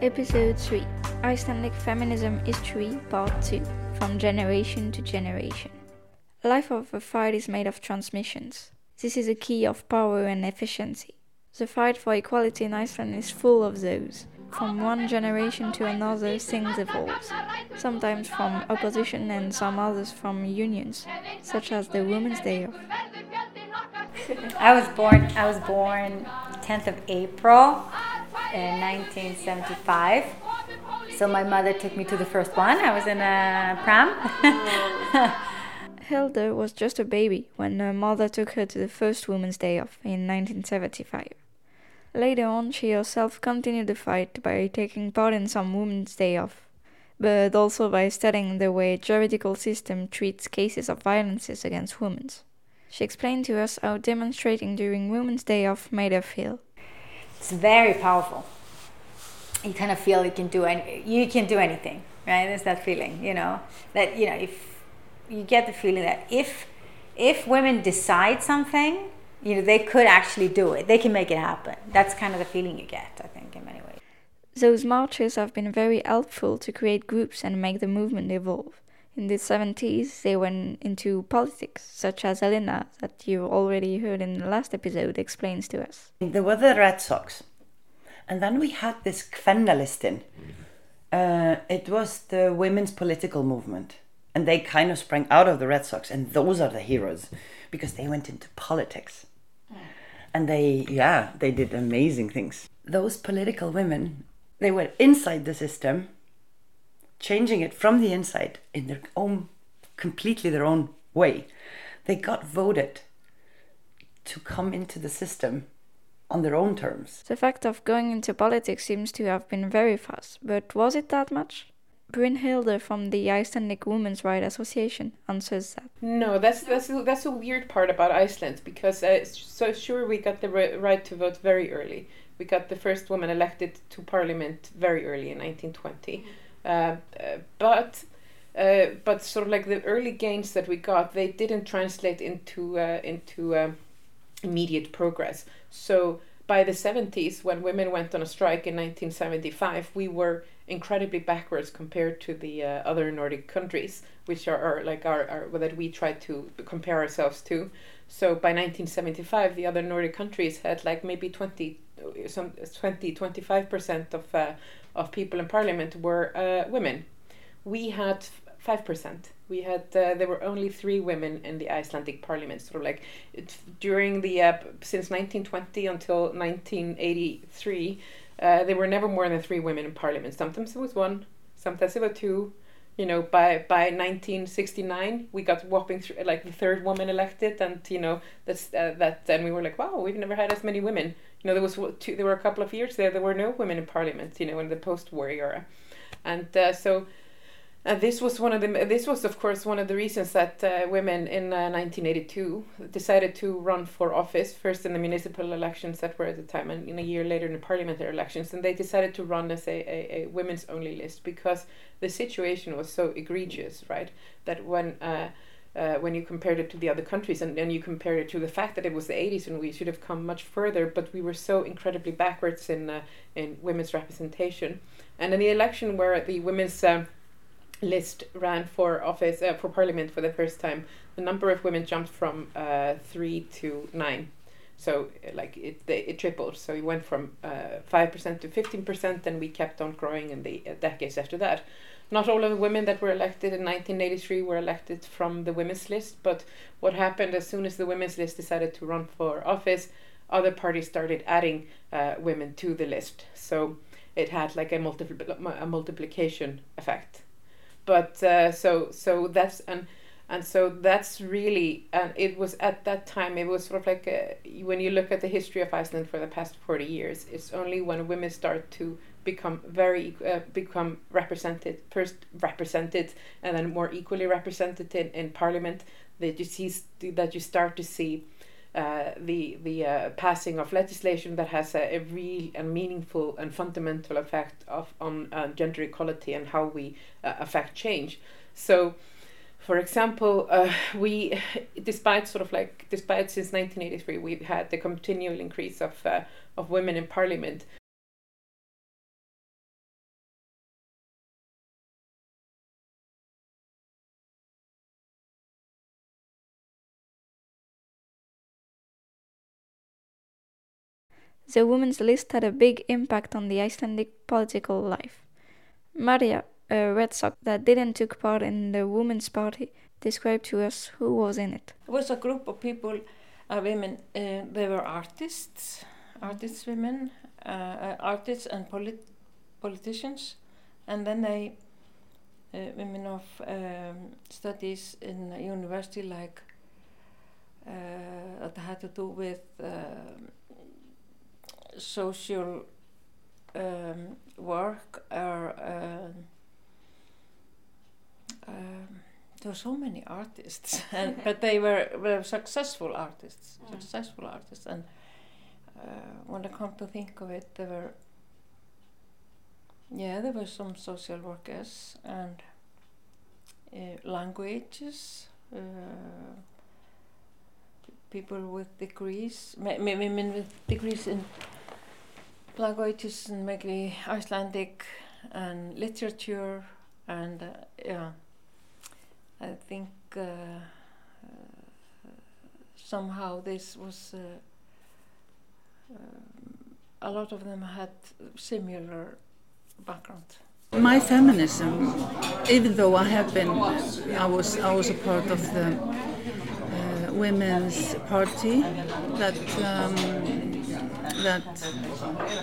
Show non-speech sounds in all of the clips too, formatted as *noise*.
Episode 3 Icelandic Feminism History Part 2 From Generation to Generation. Life of a fight is made of transmissions. This is a key of power and efficiency. The fight for equality in Iceland is full of those. From one generation to another, things evolve. Sometimes from opposition and some others from unions, such as the Women's Day Off. *laughs* I was born. I was born 10th of April in 1975. So my mother took me to the first one. I was in a pram. *laughs* Hilda was just a baby when her mother took her to the first Women's Day Off in 1975. Later on, she herself continued the fight by taking part in some Women's Day Off, but also by studying the way juridical system treats cases of violences against women. She explained to us how demonstrating during Women's Day Off made her feel. It's very powerful. You kind of feel you can do any, you can do anything, right? There's that feeling, you know, that you know if you get the feeling that if if women decide something, you know, they could actually do it. They can make it happen. That's kind of the feeling you get, I think, in many ways. Those marches have been very helpful to create groups and make the movement evolve. In the 70s, they went into politics, such as Elena, that you already heard in the last episode, explains to us. There were the Red Sox. And then we had this Kvennalistinn. Uh, it was the women's political movement. And they kind of sprang out of the Red Sox. And those are the heroes because they went into politics. And they, yeah, they did amazing things. Those political women, they were inside the system changing it from the inside in their own completely their own way they got voted to come into the system on their own terms The fact of going into politics seems to have been very fast, but was it that much? Brynhilde from the Icelandic Women's Right Association answers that. No, that's that's that's a weird part about Iceland because uh, so sure we got the right to vote very early. We got the first woman elected to parliament very early in 1920, uh, uh, but uh, but sort of like the early gains that we got, they didn't translate into uh, into um, immediate progress. So by the 70s, when women went on a strike in 1975, we were incredibly backwards compared to the uh, other Nordic countries, which are, are like our, our that we try to compare ourselves to. So by 1975, the other Nordic countries had like maybe 20, some 20, 25 percent of uh, of people in parliament were uh, women. We had five percent. We had uh, there were only three women in the Icelandic parliament. Sort of like during the uh, since 1920 until 1983, uh, there were never more than three women in parliament. Sometimes it was one, sometimes it was two. You know, by by 1969, we got whopping like the third woman elected, and you know that's uh, that. Then we were like, wow, we've never had as many women. You know, there was two, there were a couple of years there there were no women in parliament. You know, in the post-war era, and uh, so and this was one of the this was of course one of the reasons that uh, women in uh, 1982 decided to run for office first in the municipal elections that were at the time and in a year later in the parliamentary elections and they decided to run as a, a, a women's only list because the situation was so egregious right that when uh, when you compared it to the other countries and then you compared it to the fact that it was the 80s and we should have come much further but we were so incredibly backwards in uh, in women's representation and in the election where the women's um, list ran for office uh, for parliament for the first time, the number of women jumped from uh, three to nine. So uh, like it they, it tripled. So it went from five percent to fifteen percent, and we kept on growing in the uh, decades after that. Not all of the women that were elected in 1983 were elected from the women's list, but what happened as soon as the women's list decided to run for office, other parties started adding uh, women to the list. So it had like a, multipl- a multiplication effect. But uh, so so that's and and so that's really and it was at that time it was sort of like a, when you look at the history of Iceland for the past forty years, it's only when women start to become very uh, become represented first represented and then more equally represented in, in parliament that you see that you start to see uh, the the uh, passing of legislation that has a, a, real and meaningful and fundamental effect of on uh, gender equality and how we uh, affect change. So, for example, uh, we, despite sort of like despite since 1983, we've had the continual increase of uh, of women in parliament. the women's list had a big impact on the Icelandic political life. Maria, a Red Sox that didn't take part in the Women's Party, described to us who was in it. It was a group of people, uh, women, uh, they were artists, artists women, uh, uh artists and polit politicians, and then they, uh, women of um, studies in university like uh, that had to do with um, social um, work or um, there were so many artists *laughs* and but they were, were successful artists mm. successful artists and uh, when I come to think of it there were yeah there were some social workers and uh, languages uh, people with degrees women with degrees in languages and maybe Icelandic and literature and uh, yeah I think uh, somehow this was uh, um, a lot of them had similar background. My feminism, even though I have been, I was I was a part of the uh, women's party that um, that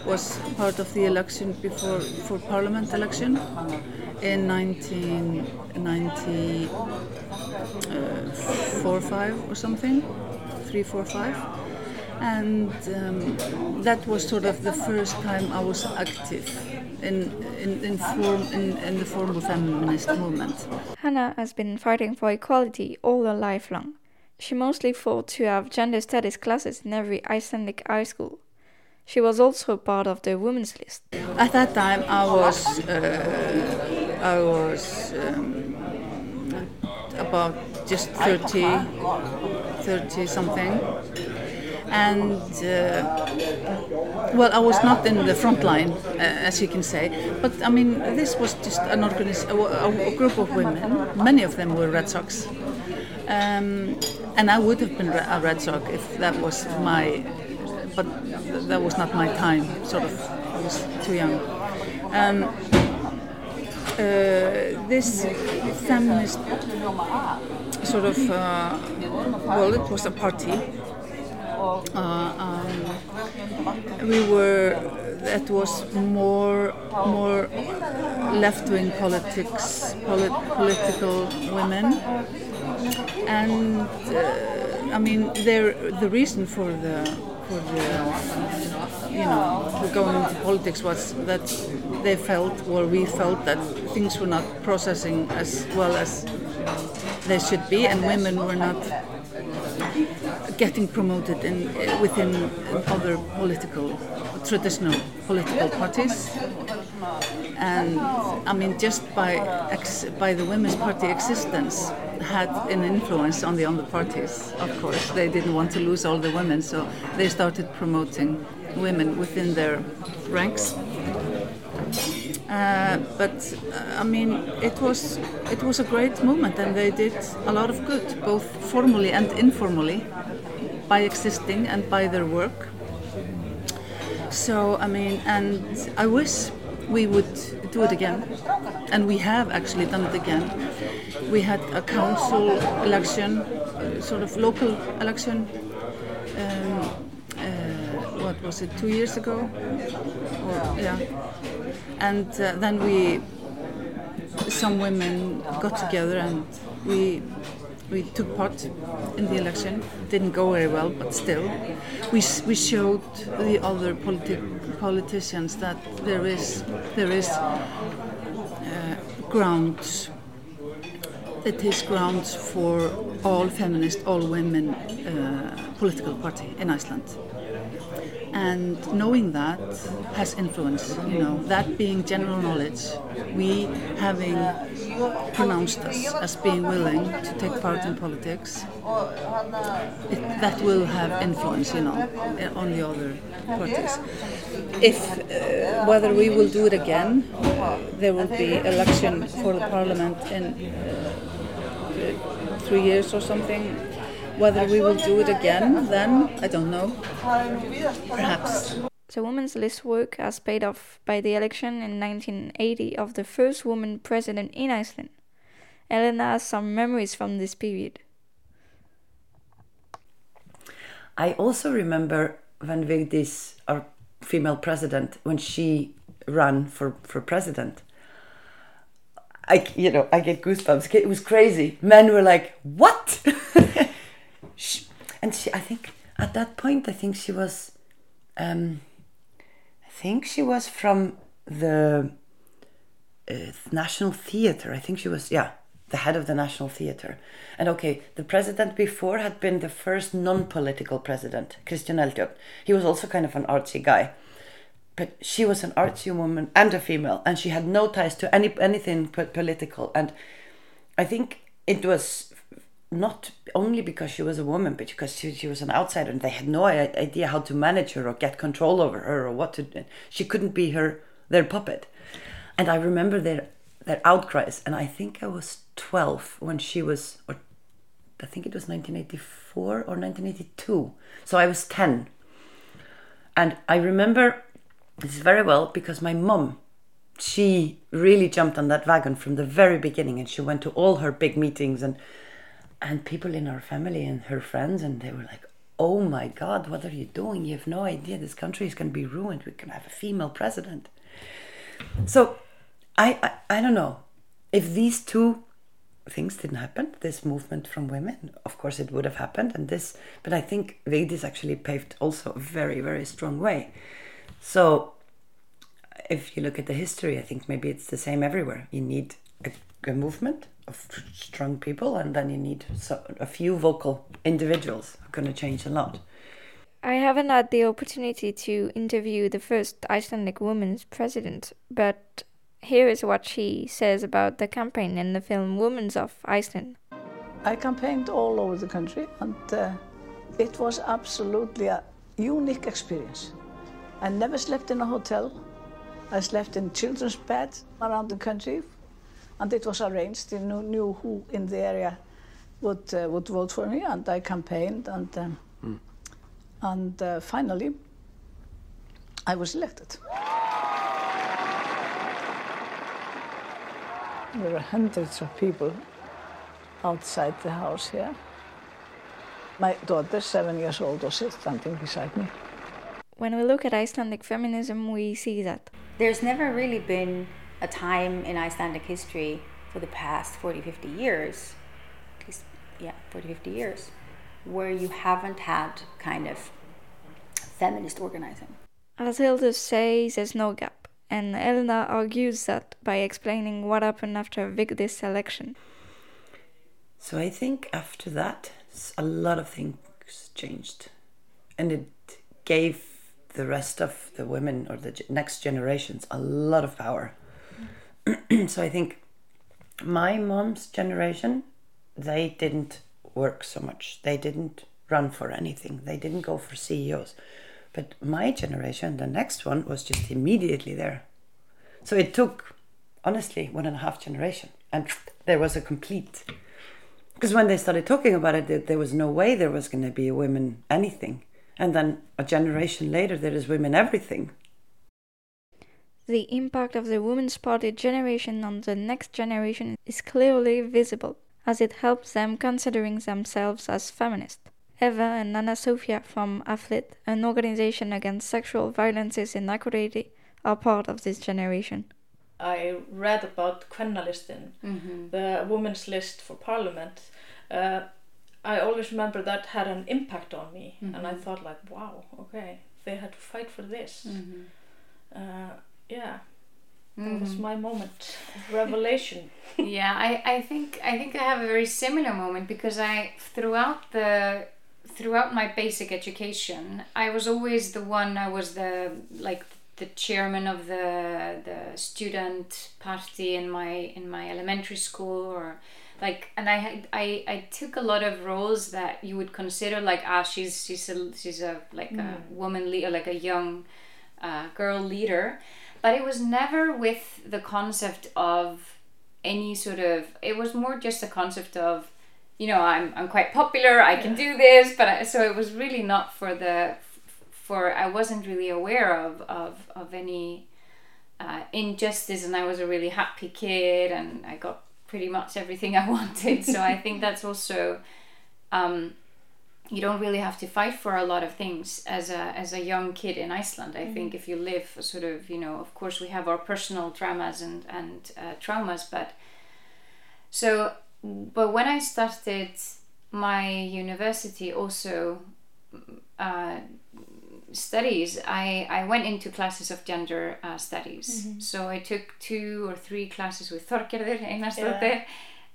was part of the election before for parliament election in 1994 5 or something 345 and um, that was sort of the first time I was active in, in, in, form, in, in the formal feminist movement. Hanna has been fighting for equality all her life long. She mostly fought to have gender studies classes in every Icelandic high school. She was also part of the women's list. At that time, I was uh, I was um, about just 30, 30 something, and uh, well, I was not in the front line, uh, as you can say, but I mean, this was just an a, a group of women. Many of them were Red Sox. Um, and I would have been a Red Sox if that was my but that was not my time. Sort of, I was too young. Um, this feminist sort of uh, well, it was a party. Uh, um, we were that was more more left-wing politics, polit- political women, and uh, I mean, the reason for the for the, you know, going into politics was that they felt, or we felt, that things were not processing as well as they should be, and women were not getting promoted in within other political, traditional political parties. And I mean, just by by the Women's Party existence, had an influence on the other parties. Of course, they didn't want to lose all the women, so they started promoting women within their ranks. Uh, but uh, I mean, it was it was a great movement, and they did a lot of good, both formally and informally, by existing and by their work. So I mean, and I wish we would do it again, and we have actually done it again. We had a council election, uh, sort of local election. Was it? Two years ago, or yeah, and uh, then we, some women got together and we we took part in the election. Didn't go very well, but still, we we showed the other politi politicians that there is there is uh, grounds. It is grounds for all feminist, all women uh, political party in Iceland and knowing that has influence you know. That being general knowledge we having pronounced us as being willing to take part in politics it, that will have influence you know on the other parties. If uh, whether we will do it again there will be election for the parliament in uh, three years or something whether we will do it again then, I don't know. Perhaps. The Women's List work has paid off by the election in 1980 of the first woman president in Iceland. Elena has some memories from this period. I also remember when Vigdis, our female president, when she ran for, for president. I, you know, I get goosebumps. It was crazy. Men were like, "What?" *laughs* and she, I think at that point, I think she was, um, I think she was from the uh, National Theatre. I think she was, yeah, the head of the National Theatre. And okay, the president before had been the first non-political president, Kristján Eldjárn. He was also kind of an artsy guy. But she was an artsy woman and a female, and she had no ties to any anything but political. And I think it was not only because she was a woman, but because she, she was an outsider and they had no idea how to manage her or get control over her or what to do. She couldn't be her their puppet. And I remember their their outcries. And I think I was 12 when she was, or I think it was 1984 or 1982. So I was 10. And I remember this very well because my mom, she really jumped on that wagon from the very beginning and she went to all her big meetings and and people in our family and her friends and they were like oh my god what are you doing? You have no idea. This country is going to be ruined. We can have a female president. So I, I i don't know. If these two things didn't happen this movement from women of course it would have happened and this but i think Vigdis actually paved also a very very strong way. So if you look at the history i think maybe it's the same everywhere. You need a, a movement of strong people, and then you need so, a few vocal individuals who are going to change a lot. I haven't had the opportunity to interview the first Icelandic woman's president, but here is what she says about the campaign in the film Women of Iceland. I campaigned all over the country, and uh, it was absolutely a unique experience. I never slept in a hotel. I slept in children's beds around the country and it was arranged. You knew, knew who in the area would uh, would vote for me, and I campaigned, and um, mm. and uh, finally, I was elected. There were hundreds of people outside the house here. My daughter, seven years old, was standing beside me. When we look at Icelandic feminism, we see that. There's never really been a time in Icelandic history for the past 40, 50 years, at least, yeah, 40, 50 years, where you haven't had kind of feminist organizing. As Hilda says, there's no gap, and Elena argues that by explaining what happened after Vigdis election. So I think after that, a lot of things changed, and it gave the rest of the women or the next generations a lot of power *clears throat* so I think my mom's generation, they didn't work so much. They didn't run for anything. They didn't go for CEOs. But my generation, the next one, was just immediately there. So it took, honestly, one and a half generation. And *sniffs* there was a complete. Because when they started talking about it, there was no way there was going to be a women anything. And then a generation later, there is women everything. The impact of the Women's Party generation on the next generation is clearly visible, as it helps them considering themselves as feminist. Eva and Anna Soffia from Aflið, an organization against sexual violences in equality, are part of this generation. I read about Kvennalistinn, Mhm. the women's list for parliament, uh, I always remember that had an impact on me, and I Mhm. thought like, wow, okay, they had to fight for this. Mhm. Uh, yeah, that was Mhm. my moment of revelation. *laughs* yeah, I, I think I think I have a very similar moment because I throughout the throughout my basic education I was always the one I was the like the chairman of the the student party in my in my elementary school or like and I had I, I took a lot of roles that you would consider like ah she's she's a she's a like a Mm. woman leader like a young uh, girl leader but it was never with the concept of any sort of it was more just a concept of you know i'm, I'm quite popular i can do this but I, so it was really not for the for i wasn't really aware of of, of any uh, injustice and i was a really happy kid and i got pretty much everything i *laughs* wanted. So i think that's also um, you don't really have to fight for a lot of things as a as a young kid in Iceland. I think Mhm. if you live sort of you know, of course we have our personal dramas and and uh, traumas, but so but when I started my university also uh, studies, I I went into classes of gender uh, studies. Mhm. So I took two or three classes with Þorgerður Einarsdóttir. Yeah.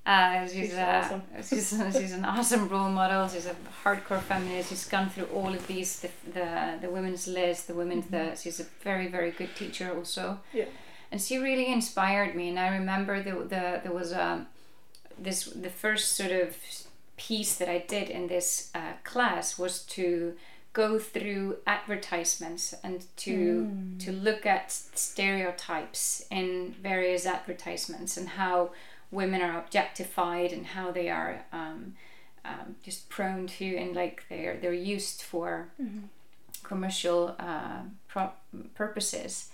Uh, she's, She's uh, awesome. *laughs* she's, she's an awesome role model. She's a hardcore feminist. She's gone through all of these, the the, the women's list, the women's. The she's a very very good teacher also. Yeah. And she really inspired me. And I remember the the there was a this the first sort of piece that I did in this uh, class was to go through advertisements and to Mm. to look at stereotypes in various advertisements and how women are objectified and how they are um, um, just prone to and like they're they're used for Mhm. commercial uh, pro- purposes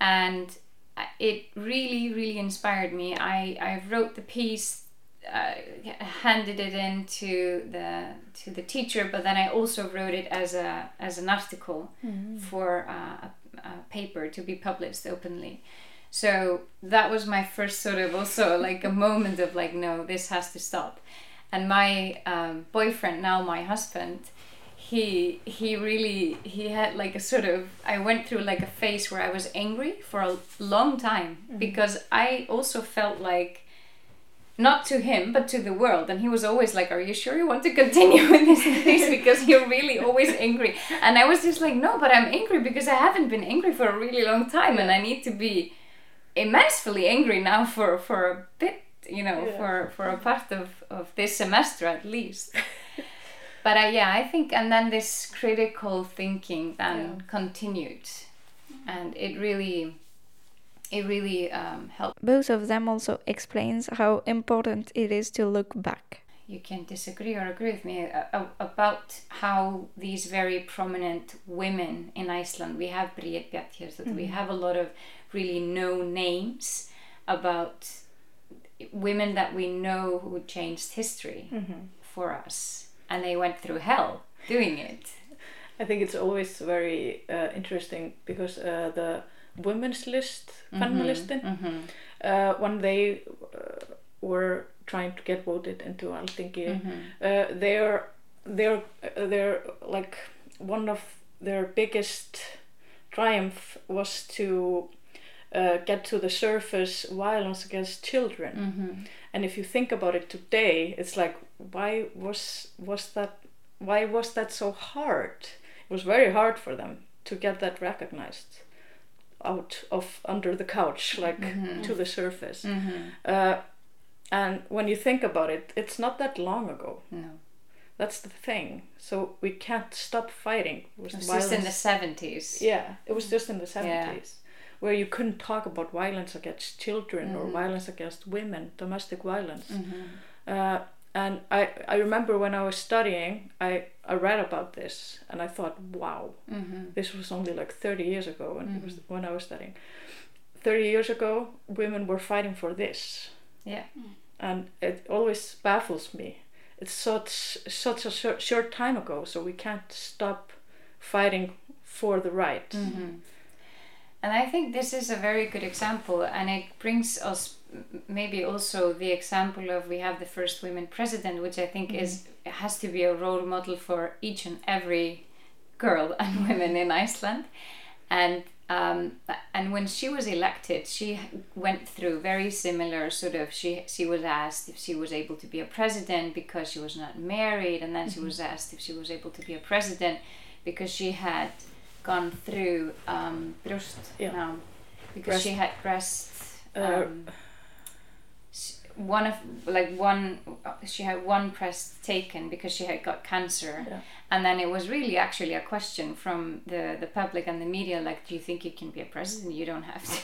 and it really really inspired me i i wrote the piece uh, handed it in to the to the teacher but then i also wrote it as a as an article Mhm. for uh, a, a paper to be published openly so that was my first sort of also like a moment of like no this has to stop. And my um, boyfriend now my husband he he really he had like a sort of I went through like a phase where I was angry for a long time Mhm. because I also felt like not to him but to the world. And he was always like are you sure you want to continue with this *laughs* this because you're really always angry. And I was just like no but I'm angry because I haven't been angry for a really long time and I need to be immensely angry now for for a bit you know Yeah. for for a part of of this semester at least *laughs* but uh, yeah i think and then this critical thinking then continued and it really it really um, helped Both of them also explains how important it is to look back. you can disagree or agree with me uh, uh, about how these very prominent women in Iceland, we have Bríet Bjarnhéðinsdóttir, we Mhm. have a lot of really known names about women that we know who changed history Mhm. for us, and they went through hell doing it. I think it's always very uh, interesting because uh, the women's list, Mhm, Kvennalistinn, mhm. uh, when they uh, were trying to get voted into Alþingi, Mhm. uh, they're they're uh, they're like one of their biggest triumph was to uh, get to the surface violence against children. Mhm. And if you think about it today, it's like why was was that why was that so hard? It was very hard for them to get that recognized out of under the couch, like Mhm. to the surface. Mhm. Uh, and when you think about it, it's not that long ago. No. That's the thing. So we can't stop fighting with It was just in the 70s. Yeah, it was just in the Yeah. 70s. Where you couldn't talk about violence against children or Mhm. violence against women, domestic violence. Mhm. Uh, and I, I remember when I was studying, I, I read about this and I thought, wow, Mhm. this was only like 30 years ago when, it was, Mhm. when I was studying. 30 years ago, women were fighting for this. Yeah. And it always baffles me. It's such such a short, short time ago, so we can't stop fighting for the right. Mhm. And I think this is a very good example, and it brings us maybe also the example of we have the first women president, which I think is has to be a role model for each and every girl *laughs* and women in Iceland. And um, and when she was elected, she went through very similar sort of. She she was asked if she was able to be a president because she was not married, and then she Mhm. was asked if she was able to be a president because she had gone through um, Yeah. now because she had breast. Uh, Um, s- one of like one she had one breast taken because she had got cancer Yeah. and then it was really actually a question from the the public and the media like do you think you can be a president you don't have to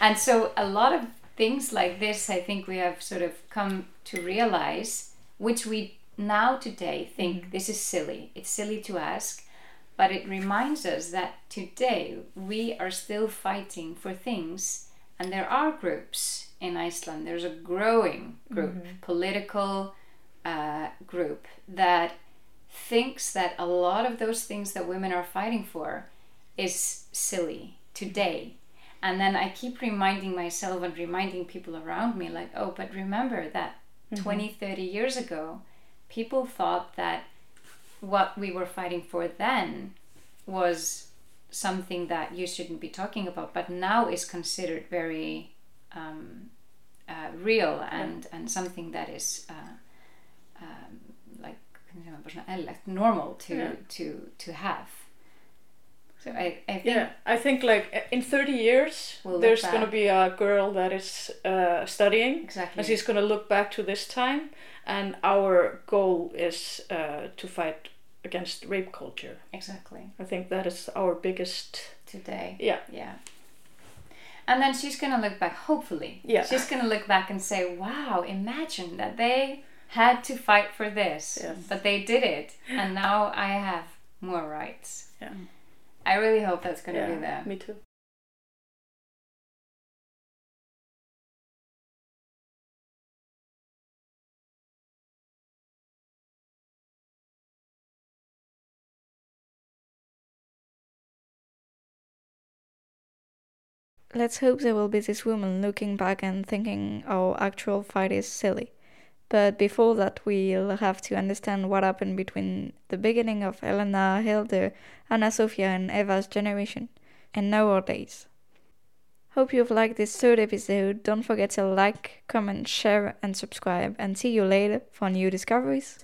and so a lot of things like this i think we have sort of come to realize which we now today think this is silly it's silly to ask but it reminds us that today we are still fighting for things and there are groups in iceland there's a growing group Mhm. political uh, group that thinks that a lot of those things that women are fighting for is silly today. And then I keep reminding myself and reminding people around me, like, oh, but remember that Mhm. 20, 30 years ago, people thought that what we were fighting for then was something that you shouldn't be talking about, but now is considered very um, uh, real and, and something that is uh, um, like hvernig segir maður, bara svona eðlilegt, normal to, Yeah. to, to have. So I, I think yeah, I think like in 30 years, We'll there's going to be a girl that is uh, studying. Exactly. And she's going to look back to this time, and our goal is uh, to fight against rape culture. Exactly. I think that is our biggest. today. Yeah. Yeah. And then she's going to look back, hopefully. Yeah. She's going to look back and say, wow, imagine that they had to fight for this, Yes. but they did it. And now I have more rights. Yeah. I really hope that's going to Yeah, be there. me too. Let's hope there will be this woman looking back and thinking our actual fight is silly. But before that, we'll have to understand what happened between the beginning of Elena, Hilde, Anna Soffia, and Eva's generation, and nowadays. Hope you've liked this third episode. Don't forget to like, comment, share, and subscribe, and see you later for new discoveries.